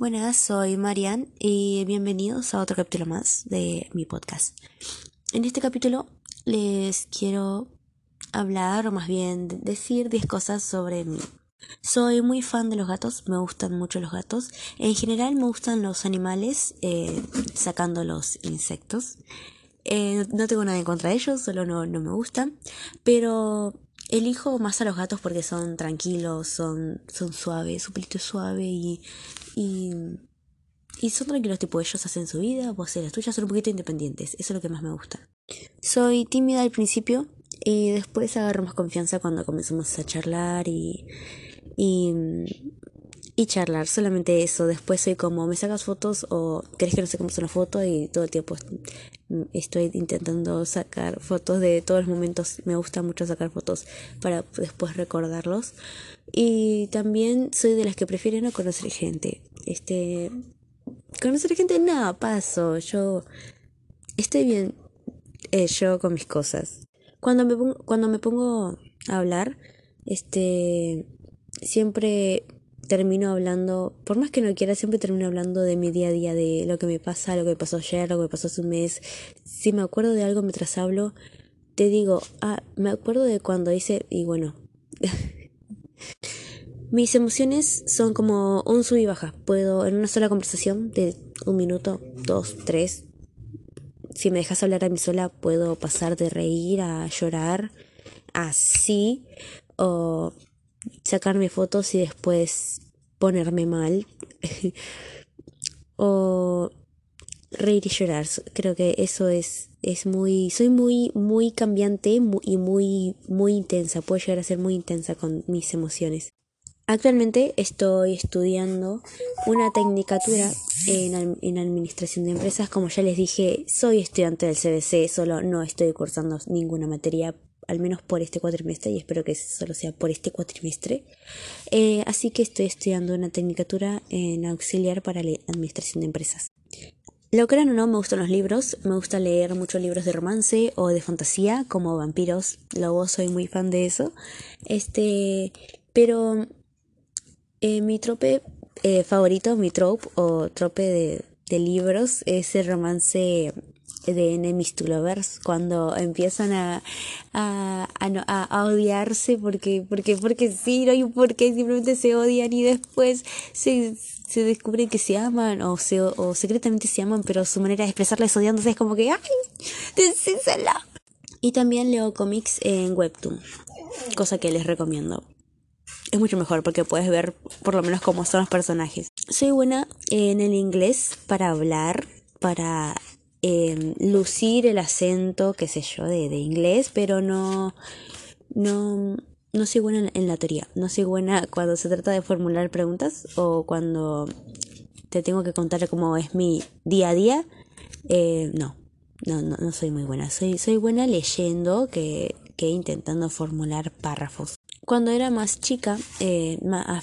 Buenas, soy Marian y bienvenidos a otro capítulo más de mi podcast. En este capítulo les quiero hablar o más bien decir 10 cosas sobre mí. Soy muy fan de los gatos, me gustan mucho los gatos. En general me gustan los animales, eh, sacando los insectos. Eh, no tengo nada en contra de ellos, solo no, no me gustan. Pero elijo más a los gatos porque son tranquilos, son, son suaves, su pelito es suave y y, y son tranquilos, tipo, ellos hacen su vida, vos haces la tuya, son un poquito independientes. Eso es lo que más me gusta. Soy tímida al principio y después agarro más confianza cuando comenzamos a charlar y, y, y charlar. Solamente eso. Después soy como, ¿me sacas fotos o querés que no saquemos una foto? Y todo el tiempo estoy intentando sacar fotos de todos los momentos. Me gusta mucho sacar fotos para después recordarlos. Y también soy de las que prefieren no conocer gente. Este. Conocer gente, nada, paso. Yo. Estoy bien. Eh, yo con mis cosas. Cuando me, cuando me pongo a hablar, este. Siempre termino hablando, por más que no quiera, siempre termino hablando de mi día a día, de lo que me pasa, lo que me pasó ayer, lo que me pasó hace un mes. Si me acuerdo de algo mientras hablo, te digo, ah, me acuerdo de cuando hice, y bueno, Mis emociones son como un sub y baja. Puedo en una sola conversación de un minuto, dos, tres. Si me dejas hablar a mí sola, puedo pasar de reír a llorar, así, o sacarme fotos y después ponerme mal, o reír y llorar. Creo que eso es, es muy, soy muy, muy cambiante y muy, muy intensa. Puedo llegar a ser muy intensa con mis emociones. Actualmente estoy estudiando una tecnicatura en, en, administración de empresas. Como ya les dije, soy estudiante del CBC, solo no estoy cursando ninguna materia, al menos por este cuatrimestre, y espero que solo sea por este cuatrimestre. Eh, así que estoy estudiando una tecnicatura en auxiliar para la administración de empresas. Lo crean o no, me gustan los libros. Me gusta leer muchos libros de romance o de fantasía, como vampiros. Luego soy muy fan de eso. Este, pero eh, mi trope eh, favorito, mi trope o trope de, de libros es el romance de enemies to lovers cuando empiezan a, a, a, a, odiarse porque, porque, porque sí, no hay un porqué, simplemente se odian y después se, se descubren que se aman o, se, o secretamente se aman, pero su manera de expresarles odiándose es como que, ¡ay! ¡Decísela! Y también leo cómics en Webtoon, cosa que les recomiendo. Es mucho mejor porque puedes ver por lo menos cómo son los personajes. Soy buena en el inglés para hablar, para eh, lucir el acento, qué sé yo, de, de inglés, pero no, no, no soy buena en la teoría. No soy buena cuando se trata de formular preguntas o cuando te tengo que contar cómo es mi día a día. Eh, no, no, no, no soy muy buena. Soy, soy buena leyendo que, que intentando formular párrafos. Cuando era más chica, eh, a,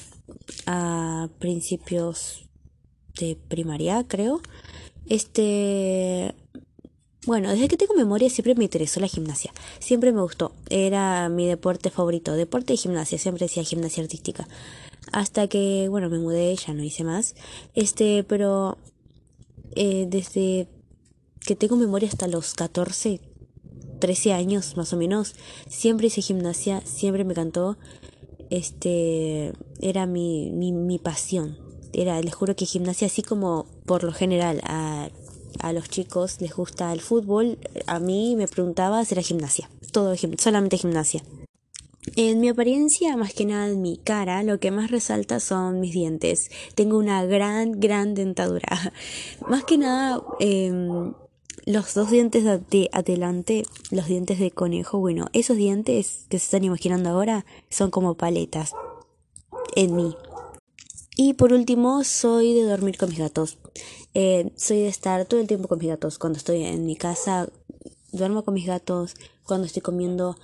a principios de primaria, creo, este, bueno, desde que tengo memoria siempre me interesó la gimnasia. Siempre me gustó. Era mi deporte favorito. Deporte y gimnasia. Siempre decía gimnasia artística. Hasta que, bueno, me mudé, ya no hice más. Este, pero eh, desde que tengo memoria hasta los 14, 13 años más o menos, siempre hice gimnasia, siempre me cantó. Este, era mi, mi, mi pasión era, les juro que gimnasia, así como por lo general a, a los chicos les gusta el fútbol, a mí me preguntaba si era gimnasia, todo solamente gimnasia. En mi apariencia, más que nada en mi cara, lo que más resalta son mis dientes. Tengo una gran, gran dentadura. Más que nada, em, los dos dientes de adelante, los dientes de conejo, bueno, esos dientes que se están imaginando ahora son como paletas en mí. Y por último, soy de dormir con mis gatos. Eh, soy de estar todo el tiempo con mis gatos. Cuando estoy en mi casa, duermo con mis gatos. Cuando estoy comiendo,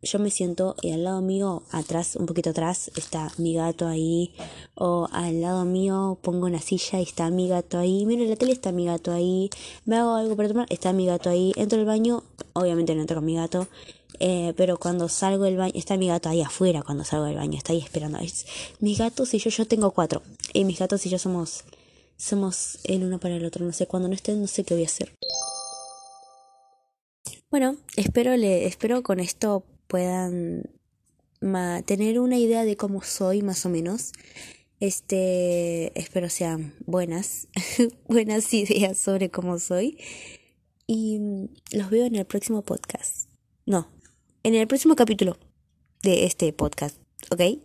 yo me siento y al lado mío, atrás, un poquito atrás, está mi gato ahí. O al lado mío pongo una silla y está mi gato ahí. Miro la tele, está mi gato ahí. Me hago algo para tomar, está mi gato ahí. Entro al baño, obviamente no entro con mi gato. Eh, pero cuando salgo del baño, está mi gato ahí afuera cuando salgo del baño, está ahí esperando. Es, mis gatos y yo, yo tengo cuatro. Y mis gatos y yo somos, somos el uno para el otro. No sé, cuando no estén, no sé qué voy a hacer. Bueno, espero, le, espero con esto puedan tener una idea de cómo soy más o menos. Este, espero sean buenas, buenas ideas sobre cómo soy. Y los veo en el próximo podcast. No, en el próximo capítulo de este podcast, ¿ok?